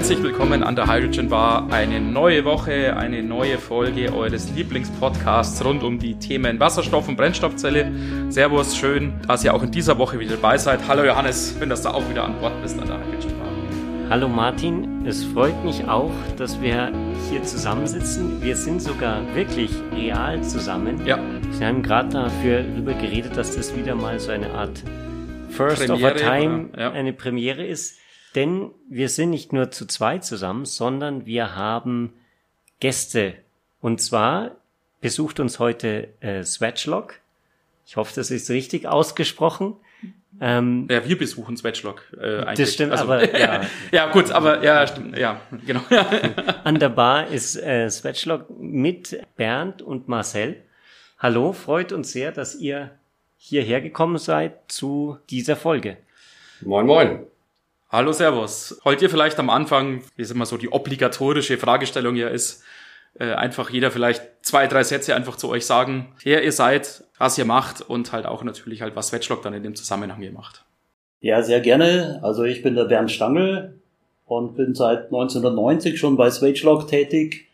herzlich willkommen an der Hydrogen Bar. Eine neue Woche, eine neue Folge eures Lieblingspodcasts rund um die Themen Wasserstoff und Brennstoffzelle. Servus, schön, dass ihr auch in dieser Woche wieder dabei seid. Hallo Johannes, schön, dass du auch wieder an Bord bist an der Hydrogen Bar. Hallo Martin, es freut mich auch, dass wir hier zusammensitzen. Wir sind sogar wirklich real zusammen. Ja. Wir haben gerade dafür darüber geredet, dass das wieder mal so eine Art First Premiere, of a Time? Ja. eine Premiere ist. Denn wir sind nicht nur zu zweit zusammen, sondern wir haben Gäste. Und zwar besucht uns heute äh, Swatchlock. Ich hoffe, das ist richtig ausgesprochen. Ähm, Ja, wir besuchen Swatchlock äh, eigentlich. das stimmt, aber ja, ja, gut, aber ja, stimmt, ja, genau. An der Bar ist äh, Swatchlock mit Bernd und Marcel. Hallo, freut uns sehr, dass ihr hierher gekommen seid zu dieser Folge. Moin, moin. Hallo, Servus. Wollt ihr vielleicht am Anfang, wie es immer so die obligatorische Fragestellung hier ist, äh, einfach jeder vielleicht zwei, drei Sätze einfach zu euch sagen, wer ihr seid, was ihr macht und halt auch natürlich halt, was Swatchlock dann in dem Zusammenhang hier macht. Ja, sehr gerne. Also ich bin der Bernd Stangl und bin seit 1990 schon bei Swagelog tätig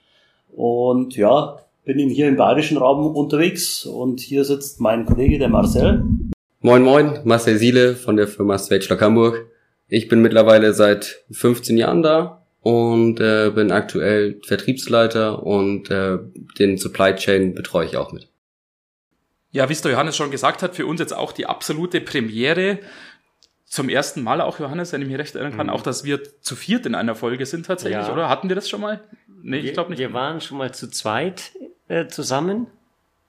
und ja, bin eben hier im bayerischen Raum unterwegs und hier sitzt mein Kollege, der Marcel. Moin, moin. Marcel Siele von der Firma Swagelock Hamburg. Ich bin mittlerweile seit 15 Jahren da und äh, bin aktuell Vertriebsleiter und äh, den Supply Chain betreue ich auch mit. Ja, wie es der Johannes schon gesagt hat, für uns jetzt auch die absolute Premiere. Zum ersten Mal auch, Johannes, wenn ich mich recht erinnern kann, Mhm. auch, dass wir zu viert in einer Folge sind tatsächlich, Ja. oder? Hatten wir das schon mal? Nee, ich wir, glaube nicht. Wir waren schon mal zu zweit äh, zusammen.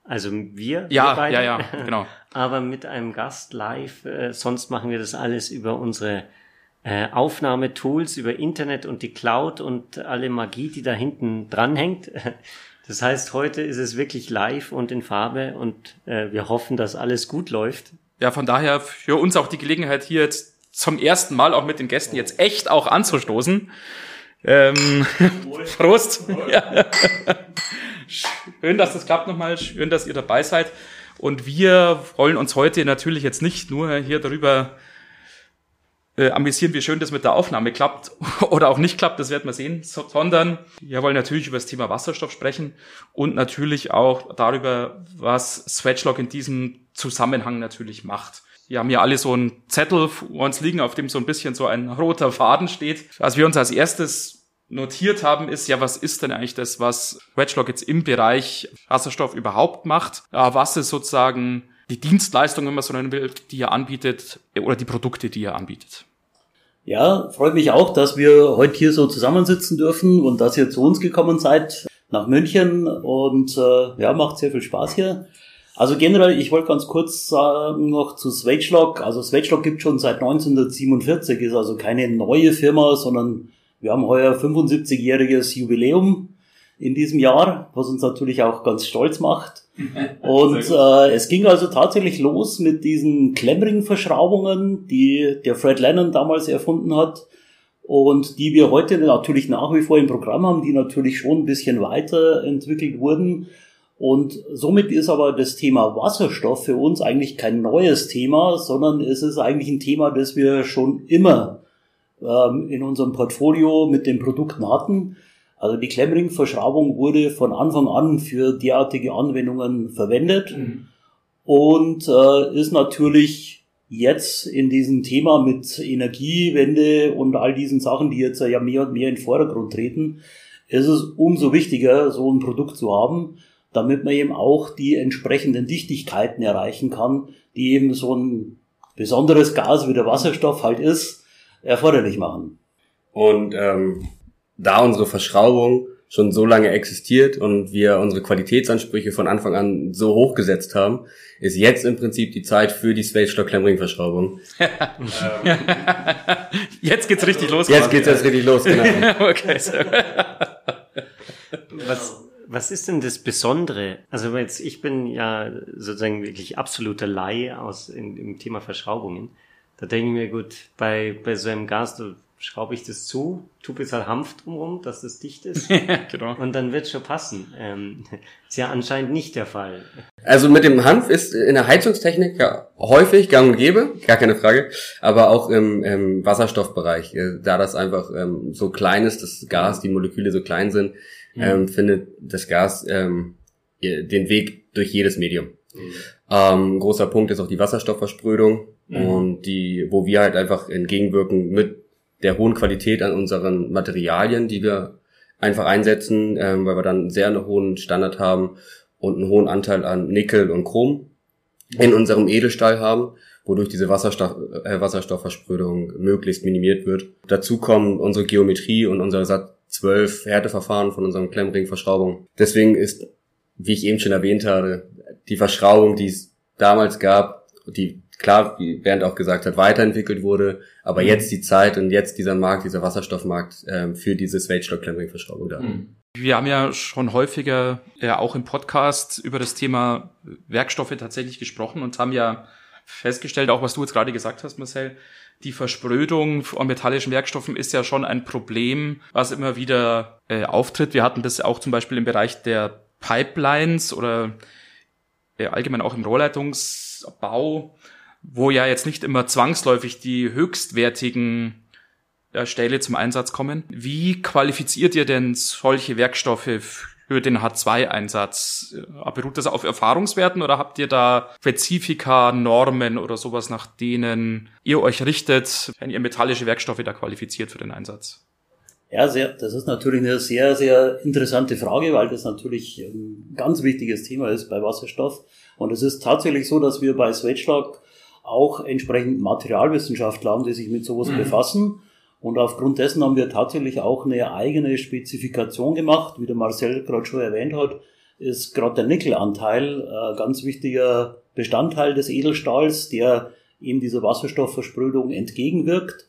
Also wir, wir ja, beide. ja, ja, genau. Aber mit einem Gast live. Äh, sonst machen wir das alles über unsere äh, Aufnahmetools, über Internet und die Cloud und alle Magie, die da hinten dranhängt. Das heißt, heute ist es wirklich live und in Farbe und äh, wir hoffen, dass alles gut läuft. Ja, von daher für uns auch die Gelegenheit, hier jetzt zum ersten Mal auch mit den Gästen jetzt echt auch anzustoßen. Ähm, Prost. Ja. Schön, dass das klappt nochmal. Schön, dass ihr dabei seid. Und wir wollen uns heute natürlich jetzt nicht nur hier darüber äh, amüsieren, wie schön das mit der Aufnahme klappt oder auch nicht klappt, das werden wir sehen, so, sondern wir wollen natürlich über das Thema Wasserstoff sprechen und natürlich auch darüber, was Swatchlock in diesem Zusammenhang natürlich macht. Wir haben ja alle so einen Zettel vor uns liegen, auf dem so ein bisschen so ein roter Faden steht. Was wir uns als erstes notiert haben, ist ja, was ist denn eigentlich das, was Swatchlock jetzt im Bereich Wasserstoff überhaupt macht? Was ist sozusagen die Dienstleistung, wenn man so nennen will, die ihr anbietet oder die Produkte, die ihr anbietet? Ja, freut mich auch, dass wir heute hier so zusammensitzen dürfen und dass ihr zu uns gekommen seid nach München und äh, ja, macht sehr viel Spaß hier. Also generell, ich wollte ganz kurz sagen noch zu Swagelog. Also Swagelog gibt schon seit 1947, ist also keine neue Firma, sondern wir haben heuer 75-jähriges Jubiläum in diesem Jahr, was uns natürlich auch ganz stolz macht. Und äh, es ging also tatsächlich los mit diesen Klemmring-Verschraubungen, die der Fred Lennon damals erfunden hat und die wir heute natürlich nach wie vor im Programm haben, die natürlich schon ein bisschen weiterentwickelt wurden. Und somit ist aber das Thema Wasserstoff für uns eigentlich kein neues Thema, sondern es ist eigentlich ein Thema, das wir schon immer ähm, in unserem Portfolio mit den Produkten hatten. Also die Klemmring-Verschraubung wurde von Anfang an für derartige Anwendungen verwendet und äh, ist natürlich jetzt in diesem Thema mit Energiewende und all diesen Sachen, die jetzt ja mehr und mehr in den Vordergrund treten, ist es umso wichtiger, so ein Produkt zu haben, damit man eben auch die entsprechenden Dichtigkeiten erreichen kann, die eben so ein besonderes Gas wie der Wasserstoff halt ist, erforderlich machen. Und ähm, da unsere Verschraubung schon so lange existiert und wir unsere Qualitätsansprüche von Anfang an so hoch gesetzt haben, ist jetzt im Prinzip die Zeit für die Spacestock Klemmring Verschraubung. Jetzt geht's richtig los. Jetzt geht's erst richtig los, genau. okay, sehr gut. Was, was ist denn das Besondere? Also jetzt, ich bin ja sozusagen wirklich absoluter Laie aus in, im Thema Verschraubungen. Da denke ich mir, gut, bei, bei so einem Gas, du schraube ich das zu, tu ein bisschen Hanf drumherum, dass das dicht ist. genau. Und dann wird schon passen. Ähm, ist ja anscheinend nicht der Fall. Also mit dem Hanf ist in der Heizungstechnik ja häufig gang und gäbe, gar keine Frage, aber auch im, im Wasserstoffbereich, äh, da das einfach ähm, so klein ist, das Gas, die Moleküle so klein sind, ähm, findet das Gas ähm, den Weg durch jedes Medium. Ähm, großer Punkt ist auch die Wasserstoffversprödung und die, wo wir halt einfach entgegenwirken mit der hohen Qualität an unseren Materialien, die wir einfach einsetzen, ähm, weil wir dann einen sehr hohen Standard haben und einen hohen Anteil an Nickel und Chrom in unserem Edelstahl haben, wodurch diese Wasserstoff, äh, Wasserstoffversprödung möglichst minimiert wird. Dazu kommen unsere Geometrie und unser Sat 12 Härteverfahren von unserem Klemmringverschraubung. Deswegen ist, wie ich eben schon erwähnt habe, die Verschraubung, die es damals gab, die klar, wie Bernd auch gesagt hat, weiterentwickelt wurde, aber jetzt die Zeit und jetzt dieser Markt, dieser Wasserstoffmarkt ähm, für diese Swage-Klemmringverschraubung da. Wir haben ja schon häufiger äh, auch im Podcast über das Thema Werkstoffe tatsächlich gesprochen und haben ja festgestellt, auch was du jetzt gerade gesagt hast, Marcel, die Versprödung von metallischen Werkstoffen ist ja schon ein Problem, was immer wieder äh, auftritt. Wir hatten das auch zum Beispiel im Bereich der Pipelines oder äh, allgemein auch im Rohrleitungsbau, wo ja jetzt nicht immer zwangsläufig die höchstwertigen äh, Stähle zum Einsatz kommen. Wie qualifiziert ihr denn solche Werkstoffe für den H2-Einsatz? Äh, Beruht das auf Erfahrungswerten oder habt ihr da Spezifika, Normen oder sowas, nach denen ihr euch richtet, wenn ihr metallische Werkstoffe da qualifiziert für den Einsatz? Ja, sehr, das ist natürlich eine sehr, sehr interessante Frage, weil das natürlich ein ganz wichtiges Thema ist bei Wasserstoff. Und es ist tatsächlich so, dass wir bei Sweatschlag auch entsprechend Materialwissenschaftler haben, die sich mit sowas befassen. Und aufgrund dessen haben wir tatsächlich auch eine eigene Spezifikation gemacht. Wie der Marcel gerade schon erwähnt hat, ist gerade der Nickelanteil ein ganz wichtiger Bestandteil des Edelstahls, der eben dieser Wasserstoffversprödung entgegenwirkt.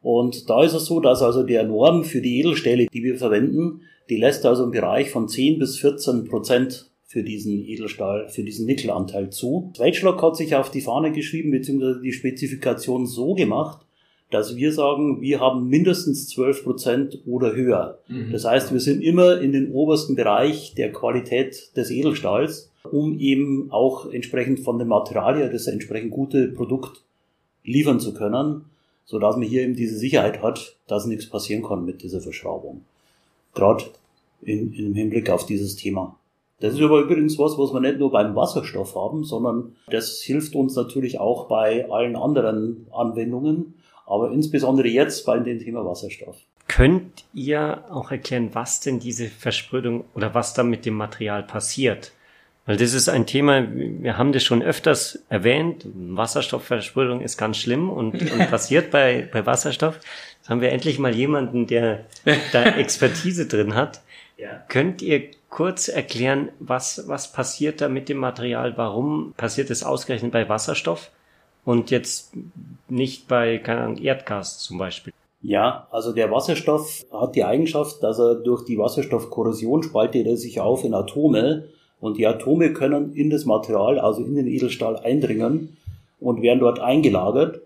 Und da ist es so, dass also der Norm für die Edelstähle, die wir verwenden, die lässt also im Bereich von 10 bis 14 Prozent für diesen Edelstahl, für diesen Nickelanteil zu. Zweitschlag hat sich auf die Fahne geschrieben, beziehungsweise die Spezifikation so gemacht, dass wir sagen, wir haben mindestens 12 Prozent oder höher. Das heißt, wir sind immer in den obersten Bereich der Qualität des Edelstahls, um eben auch entsprechend von dem Material das entsprechend gute Produkt liefern zu können, so dass man hier eben diese Sicherheit hat, dass nichts passieren kann mit dieser Verschraubung. Gerade in, in Hinblick auf dieses Thema. Das ist aber übrigens was, was wir nicht nur beim Wasserstoff haben, sondern das hilft uns natürlich auch bei allen anderen Anwendungen, aber insbesondere jetzt bei dem Thema Wasserstoff. Könnt ihr auch erklären, was denn diese Versprödung oder was da mit dem Material passiert? Weil das ist ein Thema, wir haben das schon öfters erwähnt. Wasserstoffversprödung ist ganz schlimm und, und passiert bei, bei Wasserstoff. Jetzt haben wir endlich mal jemanden, der da Expertise drin hat. Ja. Könnt ihr kurz erklären, was, was passiert da mit dem Material? Warum passiert es ausgerechnet bei Wasserstoff und jetzt nicht bei, keine Ahnung, Erdgas zum Beispiel? Ja, also der Wasserstoff hat die Eigenschaft, dass er durch die Wasserstoffkorrosion spaltet er sich auf in Atome und die Atome können in das Material, also in den Edelstahl eindringen und werden dort eingelagert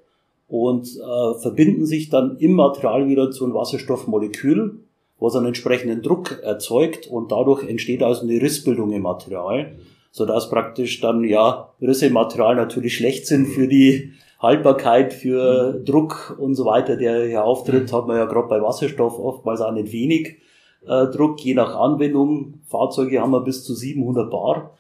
und äh, verbinden sich dann im Material wieder zu einem Wasserstoffmolekül, was einen entsprechenden Druck erzeugt und dadurch entsteht also eine Rissbildung im Material, sodass praktisch dann ja Risse im Material natürlich schlecht sind für die Haltbarkeit, für Druck und so weiter, der hier auftritt, hat man ja gerade bei Wasserstoff oftmals auch nicht wenig äh, Druck, je nach Anwendung. Fahrzeuge haben wir bis zu 700 Bar.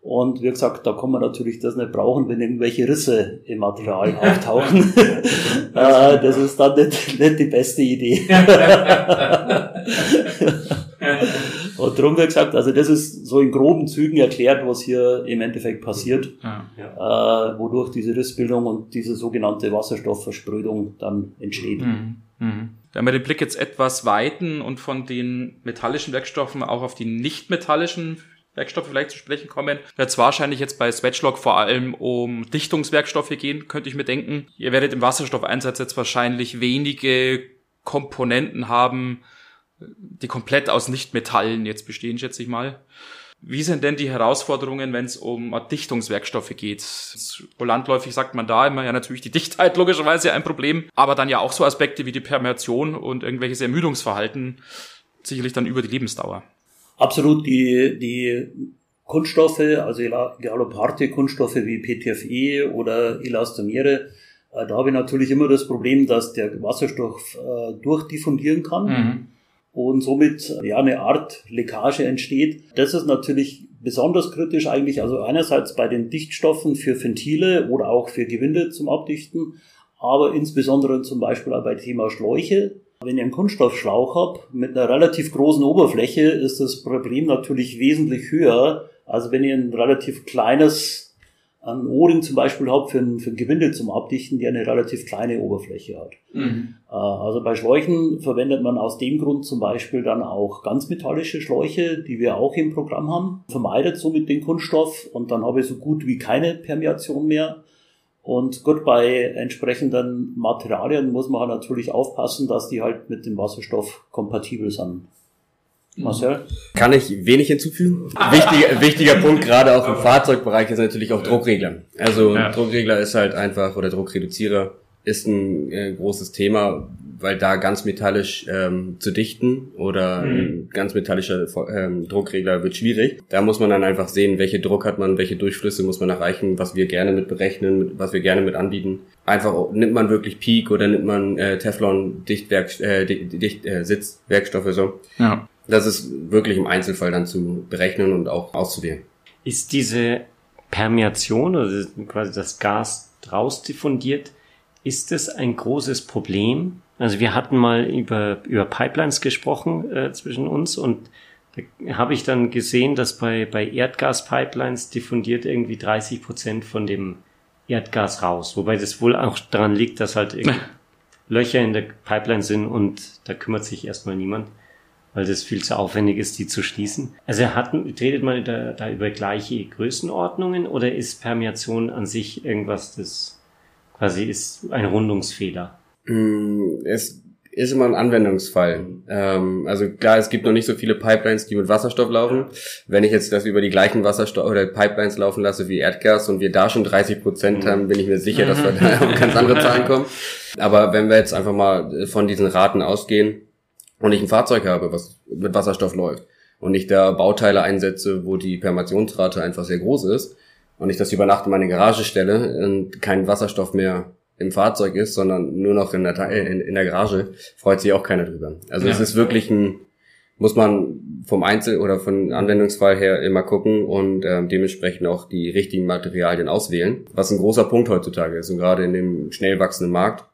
Und wie gesagt, da kann man natürlich das nicht brauchen, wenn irgendwelche Risse im Material auftauchen. äh, das ist dann nicht, nicht die beste Idee. Und darum, wie gesagt, also das ist so in groben Zügen erklärt, was hier im Endeffekt passiert, Ja. äh, wodurch diese Rissbildung und diese sogenannte Wasserstoffversprödung dann entsteht. Mhm. Mhm. Wenn wir den Blick jetzt etwas weiten und von den metallischen Werkstoffen auch auf die nicht-metallischen Werkstoffe vielleicht zu sprechen kommen, wird es wahrscheinlich jetzt bei Swatchlog vor allem um Dichtungswerkstoffe gehen, könnte ich mir denken. Ihr werdet im Wasserstoffeinsatz jetzt wahrscheinlich wenige Komponenten haben, die komplett aus Nichtmetallen jetzt bestehen, schätze ich mal. Wie sind denn die Herausforderungen, wenn es um Dichtungswerkstoffe geht? Landläufig sagt man da immer ja natürlich die Dichtheit logischerweise ein Problem, aber dann ja auch so Aspekte wie die Permeation und irgendwelches Ermüdungsverhalten sicherlich dann über die Lebensdauer. Absolut, die, die Kunststoffe, also egal ob harte Kunststoffe wie PTFE oder Elastomere, äh, da habe ich natürlich immer das Problem, dass der Wasserstoff äh, durchdiffundieren kann. Mhm und somit ja eine Art Leckage entsteht. Das ist natürlich besonders kritisch eigentlich, also einerseits bei den Dichtstoffen für Ventile oder auch für Gewinde zum Abdichten, aber insbesondere zum Beispiel auch bei Thema Schläuche. Wenn ich einen Kunststoffschlauch habe mit einer relativ großen Oberfläche, ist das Problem natürlich wesentlich höher, als wenn ich ein relativ kleines ein O-Ring zum Beispiel habe für ein, für ein Gewinde zum Abdichten, die eine relativ kleine Oberfläche hat. Mhm. Äh, also bei Schläuchen verwendet man aus dem Grund zum Beispiel dann auch ganz metallische Schläuche, die wir auch im Programm haben, vermeidet somit den Kunststoff und dann habe ich so gut wie keine Permeation mehr. Und gut, bei entsprechenden Materialien muss man natürlich aufpassen, dass die halt mit dem Wasserstoff kompatibel sind. Marcel? Kann ich wenig hinzufügen. Wichtiger, wichtiger Punkt, gerade auch im Fahrzeugbereich, ist natürlich auch Druckregler. Also ja. Druckregler ist halt einfach, oder Druckreduzierer ist ein äh, großes Thema, weil da ganz metallisch ähm, zu dichten oder mhm. ein ganz metallischer ähm, Druckregler wird schwierig. Da muss man dann einfach sehen, welche Druck hat man, welche Durchflüsse muss man erreichen, was wir gerne mit berechnen, was wir gerne mit anbieten. Einfach nimmt man wirklich Peak oder nimmt man äh, Teflon Dichtwerk äh, Dicht, äh, Sitzwerkstoffe so. Ja. Das ist wirklich im Einzelfall dann zu berechnen und auch auszuwählen. Ist diese Permeation oder quasi das Gas draus diffundiert, ist das ein großes Problem? Also wir hatten mal über, über Pipelines gesprochen äh, zwischen uns und da habe ich dann gesehen, dass bei, bei Erdgaspipelines diffundiert irgendwie 30 Prozent von dem Erdgas raus. Wobei das wohl auch daran liegt, dass halt Löcher in der Pipeline sind und da kümmert sich erstmal niemand weil das viel zu aufwendig ist, die zu schließen. Also hatten, redet man da, da über gleiche Größenordnungen oder ist Permeation an sich irgendwas, das quasi ist ein Rundungsfehler? Mm, es ist immer ein Anwendungsfall. Ähm, also klar, es gibt noch nicht so viele Pipelines, die mit Wasserstoff laufen. Wenn ich jetzt das über die gleichen Wasserstoff oder Pipelines laufen lasse wie Erdgas und wir da schon 30 Prozent mhm. haben, bin ich mir sicher, dass wir da auf ganz andere Zahlen kommen. Aber wenn wir jetzt einfach mal von diesen Raten ausgehen, und ich ein Fahrzeug habe, was mit Wasserstoff läuft und ich da Bauteile einsetze, wo die Permationsrate einfach sehr groß ist und ich das über Nacht in meine Garage stelle und kein Wasserstoff mehr im Fahrzeug ist, sondern nur noch in der, in, in der Garage, freut sich auch keiner drüber. Also ja. es ist wirklich ein, muss man vom Einzel- oder von Anwendungsfall her immer gucken und äh, dementsprechend auch die richtigen Materialien auswählen, was ein großer Punkt heutzutage ist und gerade in dem schnell wachsenden Markt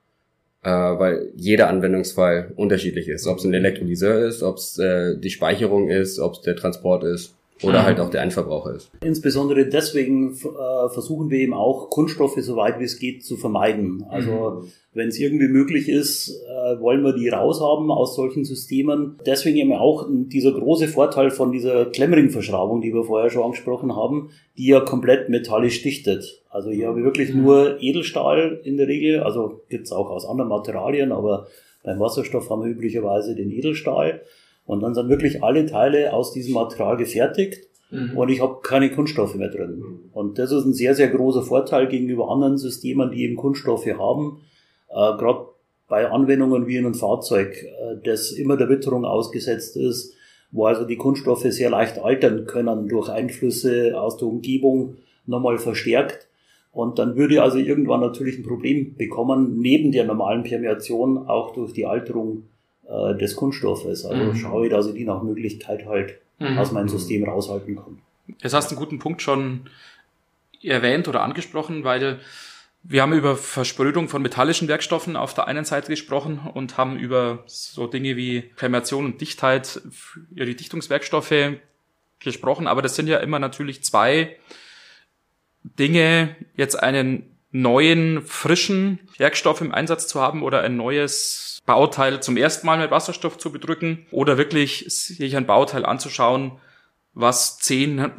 äh, weil jeder Anwendungsfall unterschiedlich ist. Ob es ein Elektrolyseur ist, ob es äh, die Speicherung ist, ob es der Transport ist oder mhm. halt auch der Endverbraucher ist. Insbesondere deswegen äh, versuchen wir eben auch Kunststoffe so weit wie es geht zu vermeiden. Also mhm. wenn es irgendwie möglich ist, äh, wollen wir die raushaben aus solchen Systemen. Deswegen eben auch dieser große Vorteil von dieser Klemmring-Verschraubung, die wir vorher schon angesprochen haben, die ja komplett metallisch dichtet. Also hier habe ich wirklich mhm. nur Edelstahl in der Regel, also gibt's auch aus anderen Materialien, aber beim Wasserstoff haben wir üblicherweise den Edelstahl. Und dann sind wirklich alle Teile aus diesem Material gefertigt mhm. und ich habe keine Kunststoffe mehr drin. Und das ist ein sehr, sehr großer Vorteil gegenüber anderen Systemen, die eben Kunststoffe haben. Äh, Gerade bei Anwendungen wie in einem Fahrzeug, äh, das immer der Witterung ausgesetzt ist, wo also die Kunststoffe sehr leicht altern können durch Einflüsse aus der Umgebung nochmal verstärkt. Und dann würde ich also irgendwann natürlich ein Problem bekommen, neben der normalen Permeation auch durch die Alterung äh, des Kunststoffes. Also mhm. schaue ich, dass ich die nach Möglichkeit halt mhm. aus meinem System raushalten kann. Jetzt hast du einen guten Punkt schon erwähnt oder angesprochen, weil wir haben über Versprödung von metallischen Werkstoffen auf der einen Seite gesprochen und haben über so Dinge wie Permeation und Dichtheit, ja, die Dichtungswerkstoffe gesprochen, aber das sind ja immer natürlich zwei Dinge, jetzt einen neuen, frischen Werkstoff im Einsatz zu haben oder ein neues Bauteil zum ersten Mal mit Wasserstoff zu bedrücken oder wirklich sich ein Bauteil anzuschauen, was 10,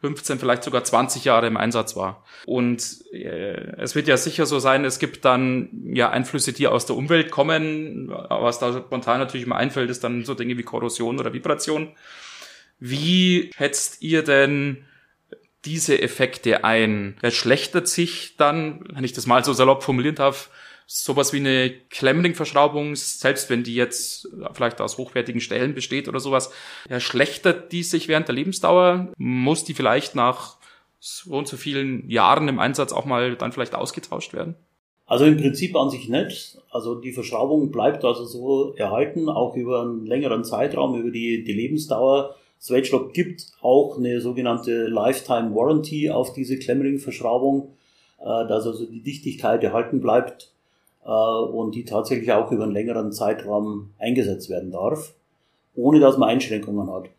15, vielleicht sogar 20 Jahre im Einsatz war. Und äh, es wird ja sicher so sein, es gibt dann ja Einflüsse, die aus der Umwelt kommen. Was da spontan natürlich immer einfällt, ist dann so Dinge wie Korrosion oder Vibration. Wie schätzt ihr denn diese Effekte ein? Verschlechtert sich dann, wenn ich das mal so salopp formulieren darf, sowas wie eine Klemmring-Verschraubung, selbst wenn die jetzt vielleicht aus hochwertigen Stellen besteht oder sowas, verschlechtert die sich während der Lebensdauer? Muss die vielleicht nach so und so vielen Jahren im Einsatz auch mal dann vielleicht ausgetauscht werden? Also im Prinzip an sich nicht. Also die Verschraubung bleibt also so erhalten, auch über einen längeren Zeitraum, über die, die Lebensdauer. Swagelock gibt auch eine sogenannte Lifetime Warranty auf diese Klemmring-Verschraubung, äh, dass also die Dichtigkeit erhalten bleibt äh, und die tatsächlich auch über einen längeren Zeitraum eingesetzt werden darf, ohne dass man Einschränkungen hat.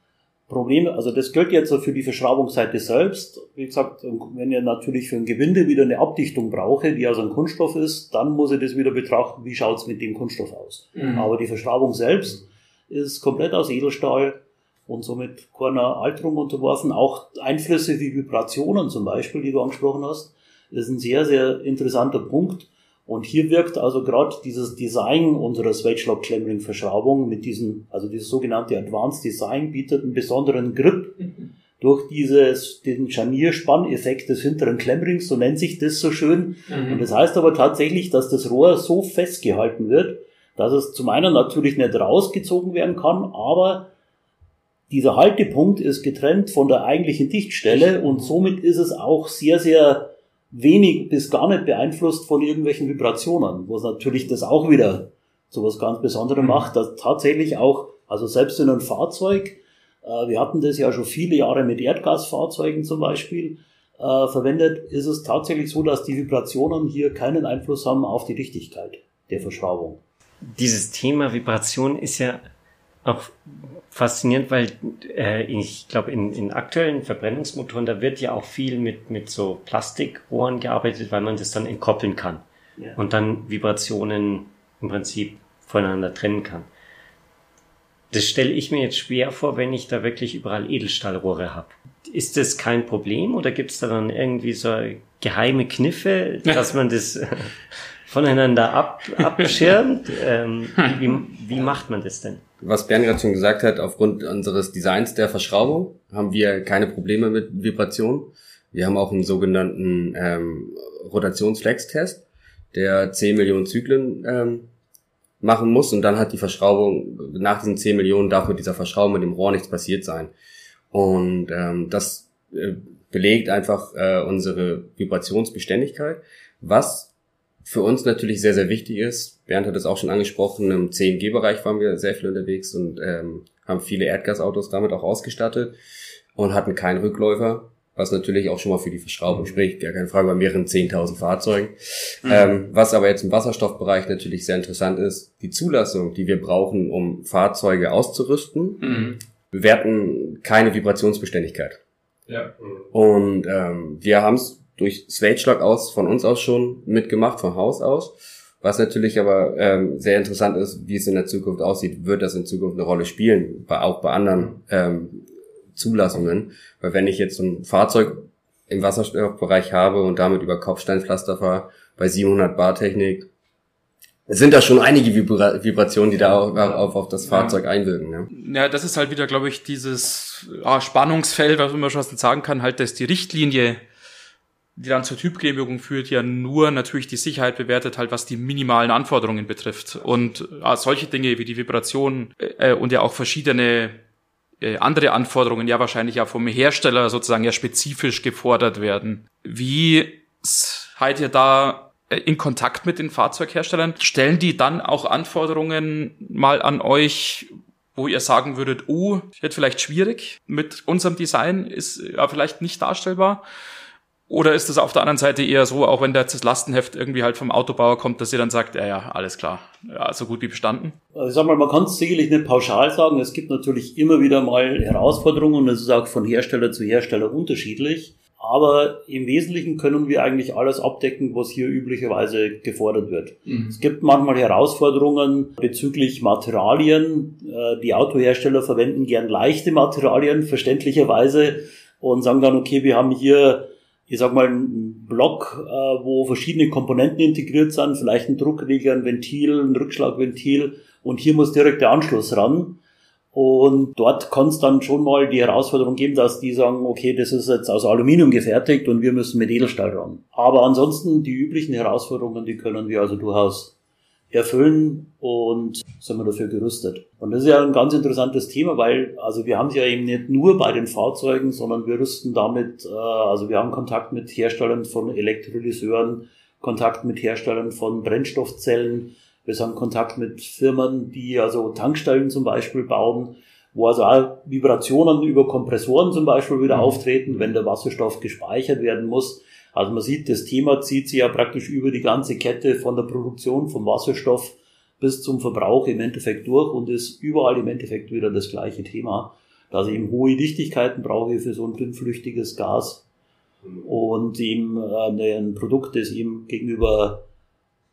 Probleme, also das gilt jetzt für die Verschraubungsseite selbst. Wie gesagt, wenn ihr natürlich für ein Gewinde wieder eine Abdichtung brauche, die also ein Kunststoff ist, dann muss ich das wieder betrachten, wie schaut's mit dem Kunststoff aus. Mhm. Aber die Verschraubung selbst ist komplett aus Edelstahl und somit keiner Alterung unterworfen. Auch Einflüsse wie Vibrationen zum Beispiel, die du angesprochen hast, ist ein sehr, sehr interessanter Punkt. Und hier wirkt also gerade dieses Design unserer Swedgelock Clambering Verschraubung mit diesem, also dieses sogenannte Advanced Design bietet einen besonderen Grip durch dieses, den Scharnierspanneffekt des hinteren Klemmerings, so nennt sich das so schön. Mhm. Und das heißt aber tatsächlich, dass das Rohr so festgehalten wird, dass es zum einen natürlich nicht rausgezogen werden kann, aber dieser Haltepunkt ist getrennt von der eigentlichen Dichtstelle und somit ist es auch sehr, sehr wenig bis gar nicht beeinflusst von irgendwelchen Vibrationen, was natürlich das auch wieder so was ganz Besonderes mhm. macht, dass tatsächlich auch, also selbst in einem Fahrzeug, äh, wir hatten das ja schon viele Jahre mit Erdgasfahrzeugen zum Beispiel äh, verwendet, ist es tatsächlich so, dass die Vibrationen hier keinen Einfluss haben auf die Dichtigkeit der Verschraubung. Dieses Thema Vibration ist ja auch faszinierend, weil äh, ich glaube, in, in aktuellen Verbrennungsmotoren, da wird ja auch viel mit, mit so Plastikrohren gearbeitet, weil man das dann entkoppeln kann ja. und dann Vibrationen im Prinzip voneinander trennen kann. Das stelle ich mir jetzt schwer vor, wenn ich da wirklich überall Edelstahlrohre habe. Ist das kein Problem oder gibt es da dann irgendwie so geheime Kniffe, dass man das voneinander ab, abschirmt? ähm, wie, wie macht man das denn? Was Bernd gerade schon gesagt hat, aufgrund unseres Designs der Verschraubung haben wir keine Probleme mit Vibration. Wir haben auch einen sogenannten ähm, Rotationsflex-Test, der 10 Millionen Zyklen ähm, machen muss und dann hat die Verschraubung, nach diesen 10 Millionen darf mit dieser Verschraubung mit dem Rohr nichts passiert sein. Und ähm, das äh, belegt einfach äh, unsere Vibrationsbeständigkeit, was für uns natürlich sehr, sehr wichtig ist. Bernd hat es auch schon angesprochen, im CNG-Bereich waren wir sehr viel unterwegs und ähm, haben viele Erdgasautos damit auch ausgestattet und hatten keinen Rückläufer, was natürlich auch schon mal für die Verschraubung mhm. spricht, gar keine Frage, bei mehreren 10.000 Fahrzeugen. Mhm. Ähm, was aber jetzt im Wasserstoffbereich natürlich sehr interessant ist, die Zulassung, die wir brauchen, um Fahrzeuge auszurüsten, mhm. bewerten keine Vibrationsbeständigkeit. Ja. Und ähm, wir haben es durch Swagelock aus, von uns aus schon mitgemacht, von Haus aus. Was natürlich aber ähm, sehr interessant ist, wie es in der Zukunft aussieht, wird das in Zukunft eine Rolle spielen, bei, auch bei anderen ähm, Zulassungen. Weil wenn ich jetzt so ein Fahrzeug im Wasserstoffbereich habe und damit über Kopfsteinpflaster fahre, bei 700 Bar Technik, sind da schon einige Vibra Vibrationen, die da auf, auf, auf das Fahrzeug ja. einwirken. Ne? Ja, das ist halt wieder, glaube ich, dieses ah, Spannungsfeld, was man schon sagen kann, halt, dass die Richtlinie die dann zur Typgenehmigung führt, ja nur natürlich die Sicherheit bewertet, halt was die minimalen Anforderungen betrifft. Und äh, solche Dinge wie die Vibration äh, und ja auch verschiedene äh, andere Anforderungen ja wahrscheinlich ja vom Hersteller sozusagen ja spezifisch gefordert werden. Wie seid ihr da äh, in Kontakt mit den Fahrzeugherstellern? Stellen die dann auch Anforderungen mal an euch, wo ihr sagen würdet, oh, wird vielleicht schwierig mit unserem Design, ist ja vielleicht nicht darstellbar? Oder ist es auf der anderen Seite eher so, auch wenn das Lastenheft irgendwie halt vom Autobauer kommt, dass ihr dann sagt, ja, ja, alles klar, ja, so gut wie bestanden? Also ich sag mal, man kann es sicherlich nicht pauschal sagen. Es gibt natürlich immer wieder mal Herausforderungen und es ist auch von Hersteller zu Hersteller unterschiedlich. Aber im Wesentlichen können wir eigentlich alles abdecken, was hier üblicherweise gefordert wird. Mhm. Es gibt manchmal Herausforderungen bezüglich Materialien. Äh, die Autohersteller verwenden gern leichte Materialien, verständlicherweise, und sagen dann, okay, wir haben hier ich sag mal, ein Block, äh, wo verschiedene Komponenten integriert sind, vielleicht ein Druckregler, ein Ventil, ein Rückschlagventil und hier muss direkt der Anschluss ran. Und dort kann es dann schon mal die Herausforderung geben, dass die sagen, okay, das ist jetzt aus Aluminium gefertigt und wir müssen mit Edelstahl ran. Aber ansonsten die üblichen Herausforderungen, die können wir also durchaus erfüllen und sind wir dafür gerüstet. Und das ist ja ein ganz interessantes Thema, weil also wir haben es ja eben nicht nur bei den Fahrzeugen, sondern wir rüsten damit, äh, also wir haben Kontakt mit Herstellern von Elektrolyseuren, Kontakt mit Herstellern von Brennstoffzellen, wir haben Kontakt mit Firmen, die also Tankstellen zum Beispiel bauen, wo also auch Vibrationen über Kompressoren zum Beispiel wieder mhm. auftreten, wenn der Wasserstoff gespeichert werden muss. Also man sieht, das Thema zieht sich ja praktisch über die ganze Kette von der Produktion vom Wasserstoff bis zum Verbrauch im Endeffekt durch und ist überall im Endeffekt wieder das gleiche Thema. Dass ich eben hohe Dichtigkeiten brauche für so ein dünnflüchtiges Gas und eben äh, ein Produkt, das eben gegenüber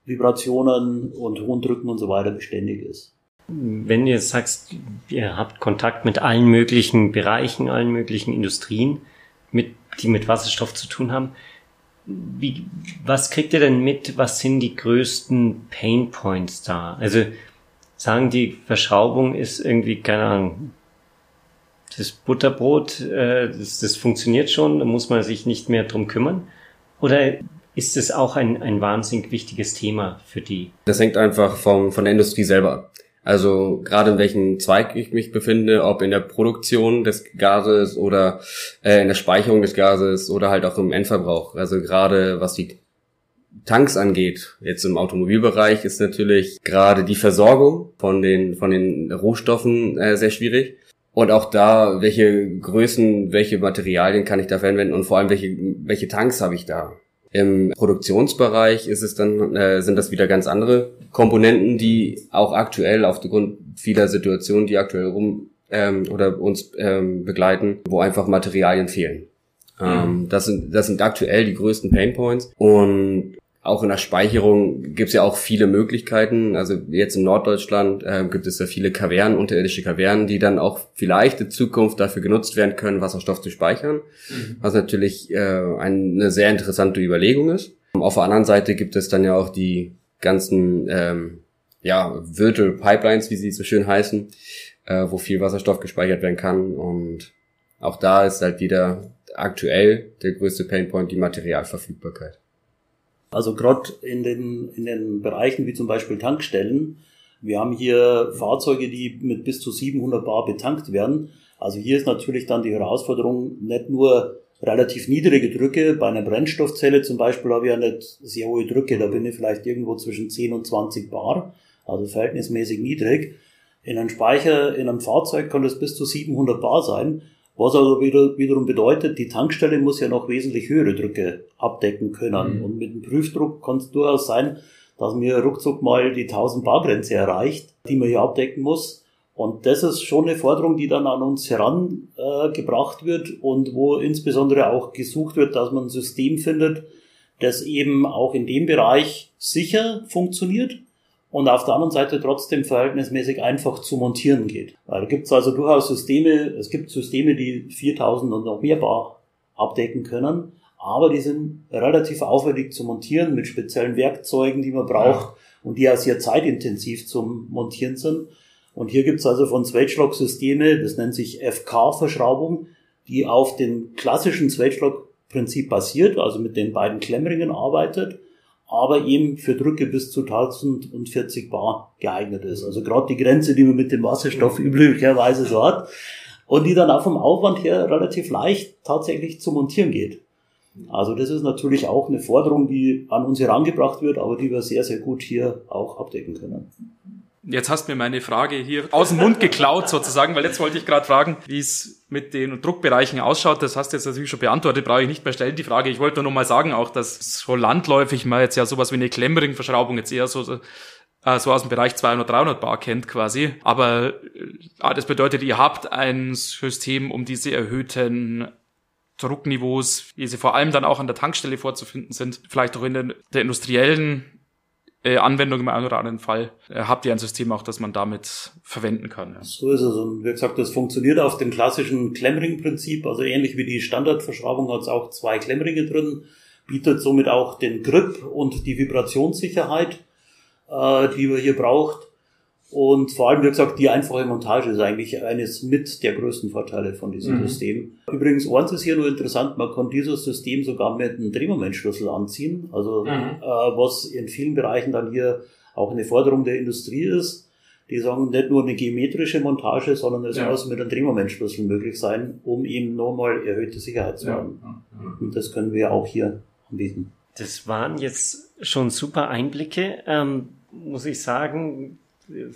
Vibrationen und hohen Drücken und so weiter beständig ist. Wenn ihr sagst, ihr habt Kontakt mit allen möglichen Bereichen, allen möglichen Industrien, mit, die mit Wasserstoff zu tun haben, wie, was kriegt ihr denn mit? Was sind die größten Pain Points da? Also sagen die Verschraubung ist irgendwie, keine Ahnung, das Butterbrot, äh, das, das funktioniert schon, da muss man sich nicht mehr drum kümmern? Oder ist es auch ein, ein wahnsinnig wichtiges Thema für die? Das hängt einfach vom, von der Industrie selber ab. Also gerade in welchem Zweig ich mich befinde, ob in der Produktion des Gases oder äh, in der Speicherung des Gases oder halt auch im Endverbrauch. Also gerade was die Tanks angeht, jetzt im Automobilbereich, ist natürlich gerade die Versorgung von den von den Rohstoffen äh, sehr schwierig. Und auch da, welche Größen, welche Materialien kann ich da verwenden und vor allem welche welche Tanks habe ich da? Im Produktionsbereich ist es dann, äh, sind das wieder ganz andere Komponenten, die auch aktuell aufgrund vieler Situationen, die aktuell rum ähm, oder uns ähm, begleiten, wo einfach Materialien fehlen. Ähm, mhm. das, sind, das sind aktuell die größten Painpoints. Und auch in der Speicherung gibt es ja auch viele Möglichkeiten. Also jetzt in Norddeutschland äh, gibt es ja viele Kavernen, unterirdische Kavernen, die dann auch vielleicht in Zukunft dafür genutzt werden können, Wasserstoff zu speichern. Mhm. Was natürlich äh, eine sehr interessante Überlegung ist. Auf der anderen Seite gibt es dann ja auch die ganzen ähm, ja, Virtual Pipelines, wie sie so schön heißen, äh, wo viel Wasserstoff gespeichert werden kann. Und auch da ist halt wieder aktuell der größte Painpoint die Materialverfügbarkeit. Also gerade in den, in den Bereichen wie zum Beispiel Tankstellen. Wir haben hier Fahrzeuge, die mit bis zu 700 Bar betankt werden. Also hier ist natürlich dann die Herausforderung nicht nur relativ niedrige Drücke. Bei einer Brennstoffzelle zum Beispiel habe ich ja nicht sehr hohe Drücke. Da bin ich vielleicht irgendwo zwischen 10 und 20 Bar. Also verhältnismäßig niedrig. In einem Speicher, in einem Fahrzeug kann das bis zu 700 Bar sein. Was also wieder, wiederum bedeutet, die Tankstelle muss ja noch wesentlich höhere Drücke abdecken können. Mhm. Und mit dem Prüfdruck kann es durchaus sein, dass mir ruckzuck mal die 1000 Bar Grenze erreicht, die man hier abdecken muss. Und das ist schon eine Forderung, die dann an uns herangebracht äh, wird und wo insbesondere auch gesucht wird, dass man ein System findet, das eben auch in dem Bereich sicher funktioniert und auf der anderen Seite trotzdem verhältnismäßig einfach zu montieren geht. Da gibt es also durchaus Systeme, es gibt Systeme, die 4000 und noch mehr Bar abdecken können, aber die sind relativ aufwendig zu montieren mit speziellen Werkzeugen, die man braucht ja. und die ja sehr zeitintensiv zum Montieren sind. Und hier gibt es also von Swedgelock Systeme, das nennt sich FK-Verschraubung, die auf dem klassischen Swedgelock-Prinzip basiert, also mit den beiden Klemmringen arbeitet aber eben für Drücke bis zu 1040 Bar geeignet ist. Also gerade die Grenze, die man mit dem Wasserstoff üblicherweise so hat und die dann auch vom Aufwand her relativ leicht tatsächlich zu montieren geht. Also das ist natürlich auch eine Forderung, die an uns herangebracht wird, aber die wir sehr, sehr gut hier auch abdecken können. Jetzt hast du mir meine Frage hier aus dem Mund geklaut sozusagen, weil jetzt wollte ich gerade fragen, wie es mit den Druckbereichen ausschaut. Das hast du jetzt natürlich schon beantwortet, brauche ich nicht mehr stellen die Frage. Ich wollte nur noch mal sagen, auch dass so landläufig man jetzt ja sowas wie eine Klemmringverschraubung jetzt eher so äh, so aus dem Bereich 200, 300 Bar kennt quasi. Aber äh, das bedeutet, ihr habt ein System, um diese erhöhten Druckniveaus, wie sie vor allem dann auch an der Tankstelle vorzufinden sind, vielleicht auch in den, der industriellen äh, Anwendung im einen oder anderen Fall äh, habt ihr ein System auch, das man damit verwenden kann. Ja. So ist es. Und wie gesagt, das funktioniert auf dem klassischen Klemmring-Prinzip. Also ähnlich wie die Standardverschraubung hat es auch zwei Klemmringe drin, bietet somit auch den Grip und die Vibrationssicherheit, äh, die man hier braucht. Und vor allem, wie gesagt, die einfache Montage ist eigentlich eines mit der größten Vorteile von diesem mhm. System. Übrigens, eins ist hier nur interessant, man kann dieses System sogar mit einem Drehmomentschlüssel anziehen, also mhm. äh, was in vielen Bereichen dann hier auch eine Forderung der Industrie ist. Die sagen nicht nur eine geometrische Montage, sondern es ja. muss mit einem Drehmomentschlüssel möglich sein, um eben nochmal erhöhte Sicherheit zu haben. Ja. Und das können wir auch hier anbieten. Das waren jetzt schon super Einblicke. Ähm, muss ich sagen,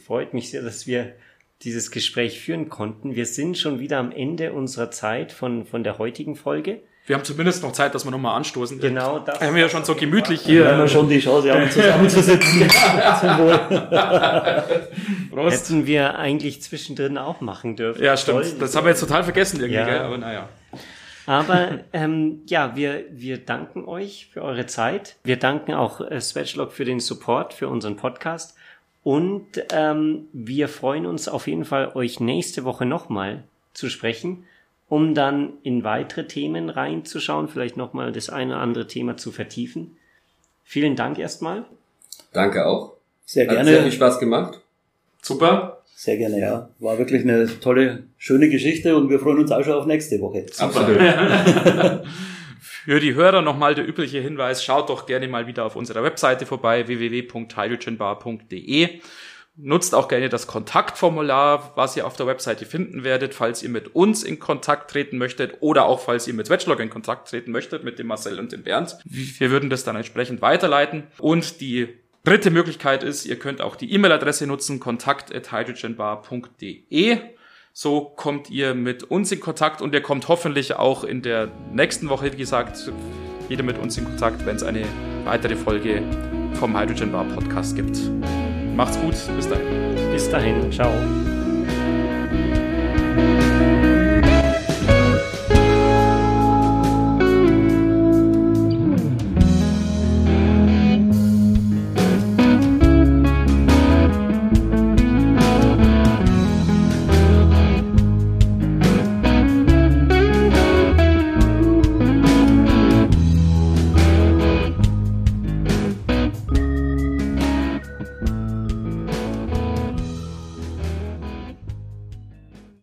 freut mich sehr, dass wir dieses Gespräch führen konnten. Wir sind schon wieder am Ende unserer Zeit von, von der heutigen Folge. Wir haben zumindest noch Zeit, dass wir nochmal anstoßen. Genau, das haben wir ja schon so gemütlich hier. Wir haben schon die Chance, haben zusammenzusitzen. Hätten wir eigentlich zwischendrin auch machen dürfen. Ja, stimmt. Toll. Das haben wir jetzt total vergessen irgendwie, ja. gell? aber naja. Aber ähm, ja, wir, wir danken euch für eure Zeit. Wir danken auch äh, Swatchlog für den Support für unseren Podcast. Und ähm, wir freuen uns auf jeden Fall, euch nächste Woche nochmal zu sprechen, um dann in weitere Themen reinzuschauen, vielleicht nochmal das eine oder andere Thema zu vertiefen. Vielen Dank erstmal. Danke auch. Sehr gerne. Hat sehr viel Spaß gemacht. Super. Sehr gerne, ja. War wirklich eine tolle, schöne Geschichte und wir freuen uns auch schon auf nächste Woche. Absolut. Für die Hörer nochmal der übliche Hinweis, schaut doch gerne mal wieder auf unserer Webseite vorbei, www.hydrogenbar.de. Nutzt auch gerne das Kontaktformular, was ihr auf der Webseite finden werdet, falls ihr mit uns in Kontakt treten möchtet oder auch falls ihr mit Swatchlog in Kontakt treten möchtet, mit dem Marcel und dem Bernd. Wir würden das dann entsprechend weiterleiten. Und die dritte Möglichkeit ist, ihr könnt auch die E-Mail-Adresse nutzen, kontakt.hydrogenbar.de. So kommt ihr mit uns in Kontakt und ihr kommt hoffentlich auch in der nächsten Woche, wie gesagt, wieder mit uns in Kontakt, wenn es eine weitere Folge vom Hydrogen Bar Podcast gibt. Macht's gut, bis dahin. Bis dahin, ciao.